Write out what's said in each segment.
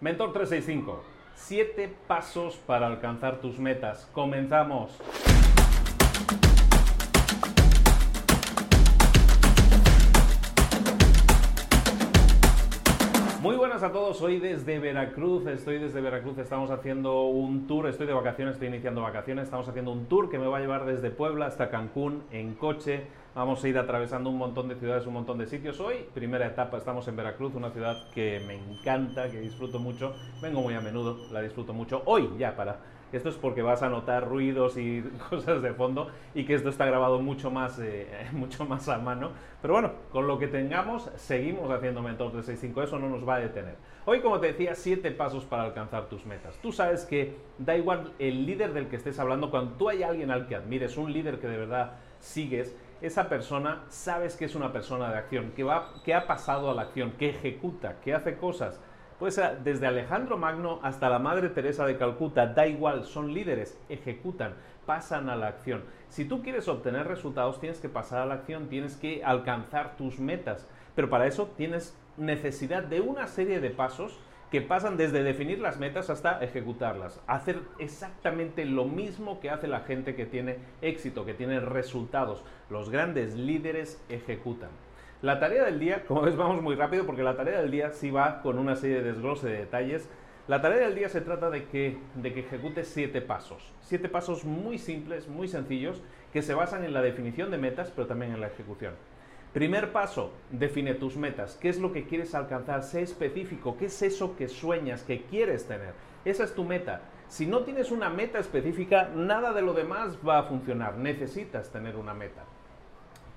Mentor 365, 7 pasos para alcanzar tus metas. Comenzamos. Buenas a todos, hoy desde Veracruz, estoy desde Veracruz, estamos haciendo un tour, estoy de vacaciones, estoy iniciando vacaciones, estamos haciendo un tour que me va a llevar desde Puebla hasta Cancún en coche, vamos a ir atravesando un montón de ciudades, un montón de sitios. Hoy, primera etapa, estamos en Veracruz, una ciudad que me encanta, que disfruto mucho, vengo muy a menudo, la disfruto mucho, hoy ya para esto es porque vas a notar ruidos y cosas de fondo y que esto está grabado mucho más, eh, mucho más a mano. Pero bueno, con lo que tengamos, seguimos haciendo Mentor 365, eso no nos va a detener. Hoy, como te decía, siete pasos para alcanzar tus metas. Tú sabes que da igual el líder del que estés hablando, cuando tú hay alguien al que admires, un líder que de verdad sigues, esa persona sabes que es una persona de acción, que, va, que ha pasado a la acción, que ejecuta, que hace cosas pues desde Alejandro Magno hasta la Madre Teresa de Calcuta, da igual, son líderes, ejecutan, pasan a la acción. Si tú quieres obtener resultados, tienes que pasar a la acción, tienes que alcanzar tus metas, pero para eso tienes necesidad de una serie de pasos que pasan desde definir las metas hasta ejecutarlas. Hacer exactamente lo mismo que hace la gente que tiene éxito, que tiene resultados. Los grandes líderes ejecutan. La tarea del día, como ves, vamos muy rápido porque la tarea del día sí va con una serie de desglose de detalles. La tarea del día se trata de que, de que ejecutes siete pasos. Siete pasos muy simples, muy sencillos, que se basan en la definición de metas, pero también en la ejecución. Primer paso, define tus metas. ¿Qué es lo que quieres alcanzar? Sé específico. ¿Qué es eso que sueñas, que quieres tener? Esa es tu meta. Si no tienes una meta específica, nada de lo demás va a funcionar. Necesitas tener una meta.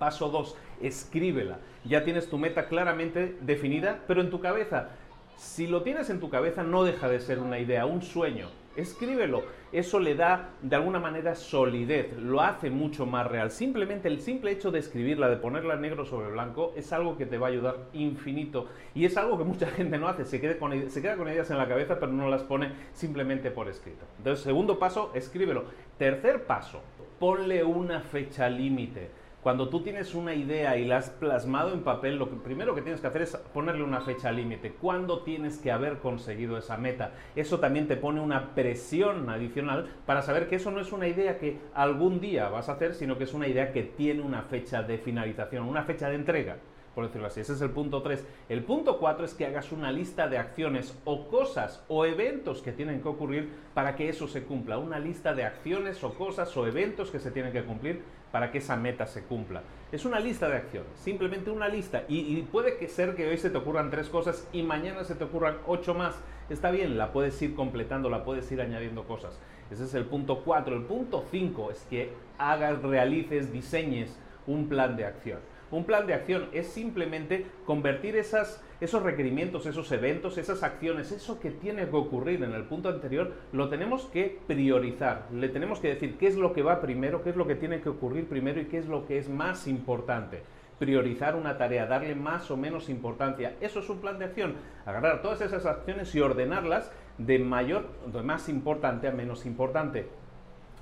Paso 2, escríbela. Ya tienes tu meta claramente definida, pero en tu cabeza. Si lo tienes en tu cabeza, no deja de ser una idea, un sueño. Escríbelo. Eso le da de alguna manera solidez, lo hace mucho más real. Simplemente el simple hecho de escribirla, de ponerla negro sobre blanco, es algo que te va a ayudar infinito. Y es algo que mucha gente no hace. Se, queda con, se queda con ideas en la cabeza, pero no las pone simplemente por escrito. Entonces, segundo paso, escríbelo. Tercer paso, ponle una fecha límite. Cuando tú tienes una idea y la has plasmado en papel, lo primero que tienes que hacer es ponerle una fecha límite. ¿Cuándo tienes que haber conseguido esa meta? Eso también te pone una presión adicional para saber que eso no es una idea que algún día vas a hacer, sino que es una idea que tiene una fecha de finalización, una fecha de entrega por decirlo así. Ese es el punto 3. El punto 4 es que hagas una lista de acciones o cosas o eventos que tienen que ocurrir para que eso se cumpla. Una lista de acciones o cosas o eventos que se tienen que cumplir para que esa meta se cumpla. Es una lista de acciones, simplemente una lista. Y, puede que ser que hoy se te ocurran tres cosas y mañana se te ocurran ocho más. Está bien, la puedes ir completando, la puedes ir añadiendo cosas. Ese es el punto 4. El punto 5 es que hagas, realices, diseñes un plan de acción. Un plan de acción es simplemente convertir esas, esos requerimientos, esos eventos, esas acciones, eso que tiene que ocurrir en el punto anterior, lo tenemos que priorizar. Le tenemos que decir qué es lo que va primero, qué es lo que tiene que ocurrir primero y qué es lo que es más importante priorizar una tarea, darle más o menos importancia. Eso es un plan de acción. Agarrar todas esas acciones y ordenarlas de mayor, de más importante a menos importante.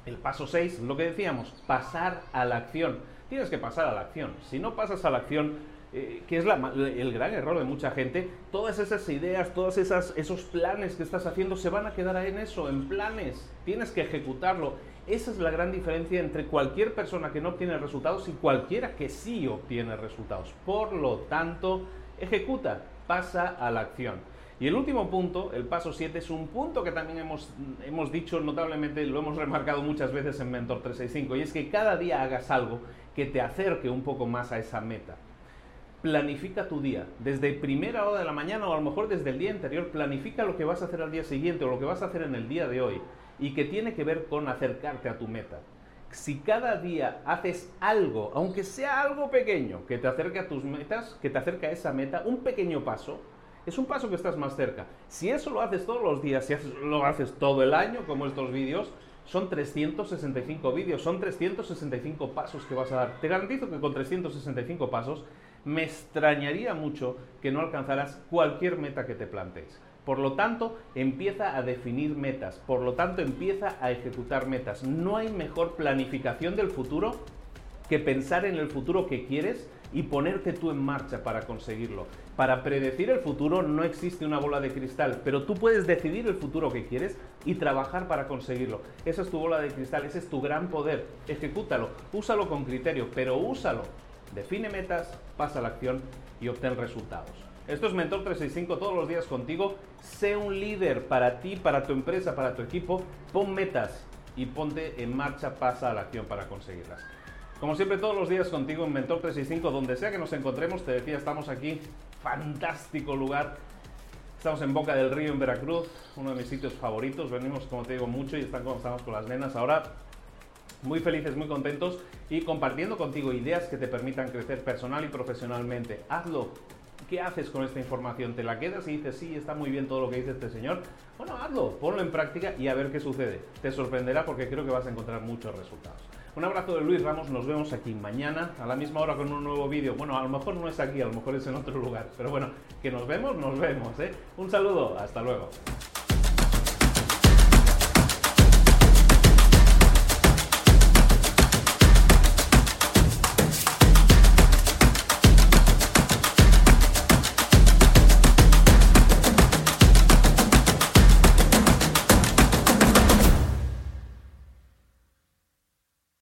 El paso 6, lo que decíamos, pasar a la acción tienes que pasar a la acción. Si no pasas a la acción, eh, que es el gran error de mucha gente, todas esas ideas, todos esos planes que estás haciendo se van a quedar en eso, en planes. Tienes que ejecutarlo. Esa es la gran diferencia entre cualquier persona que no obtiene resultados y cualquiera que sí obtiene resultados. Por lo tanto, ejecuta, pasa a la acción. Y el último punto, el paso 7, es un punto que también hemos, hemos dicho notablemente, lo hemos remarcado muchas veces en Mentor 365, y es que cada día hagas algo que te acerque un poco más a esa meta. Planifica tu día, desde primera hora de la mañana o a lo mejor desde el día anterior, planifica lo que vas a hacer al día siguiente o lo que vas a hacer en el día de hoy y que tiene que ver con acercarte a tu meta. Si cada día haces algo, aunque sea algo pequeño, que te acerque a tus metas, que te acerque a esa meta, un pequeño paso, es un paso que estás más cerca. Si eso lo haces todos los días, si lo haces todo el año, como estos vídeos, son 365 vídeos, son 365 pasos que vas a dar. Te garantizo que con 365 pasos me extrañaría mucho que no alcanzaras cualquier meta que te plantees. Por lo tanto, empieza a definir metas, por lo tanto, empieza a ejecutar metas. No hay mejor planificación del futuro que pensar en el futuro que quieres y ponerte tú en marcha para conseguirlo. Para predecir el futuro no existe una bola de cristal, pero tú puedes decidir el futuro que quieres y trabajar para conseguirlo. Esa es tu bola de cristal, ese es tu gran poder. Ejecútalo, úsalo con criterio, pero úsalo. Define metas, pasa a la acción y obtén resultados. Esto es Mentor 365 todos los días contigo. Sé un líder para ti, para tu empresa, para tu equipo. Pon metas y ponte en marcha, pasa a la acción para conseguirlas. Como siempre, todos los días contigo en Mentor 365, donde sea que nos encontremos, te decía, estamos aquí, fantástico lugar. Estamos en Boca del Río, en Veracruz, uno de mis sitios favoritos. Venimos, como te digo, mucho y están, estamos con las nenas ahora muy felices, muy contentos y compartiendo contigo ideas que te permitan crecer personal y profesionalmente. Hazlo. ¿Qué haces con esta información? ¿Te la quedas y dices, sí, está muy bien todo lo que dice este señor? Bueno, hazlo, ponlo en práctica y a ver qué sucede. Te sorprenderá porque creo que vas a encontrar muchos resultados. Un abrazo de Luis Ramos, nos vemos aquí mañana a la misma hora con un nuevo vídeo. Bueno, a lo mejor no es aquí, a lo mejor es en otro lugar, pero bueno, que nos vemos, nos vemos. ¿eh? Un saludo, hasta luego.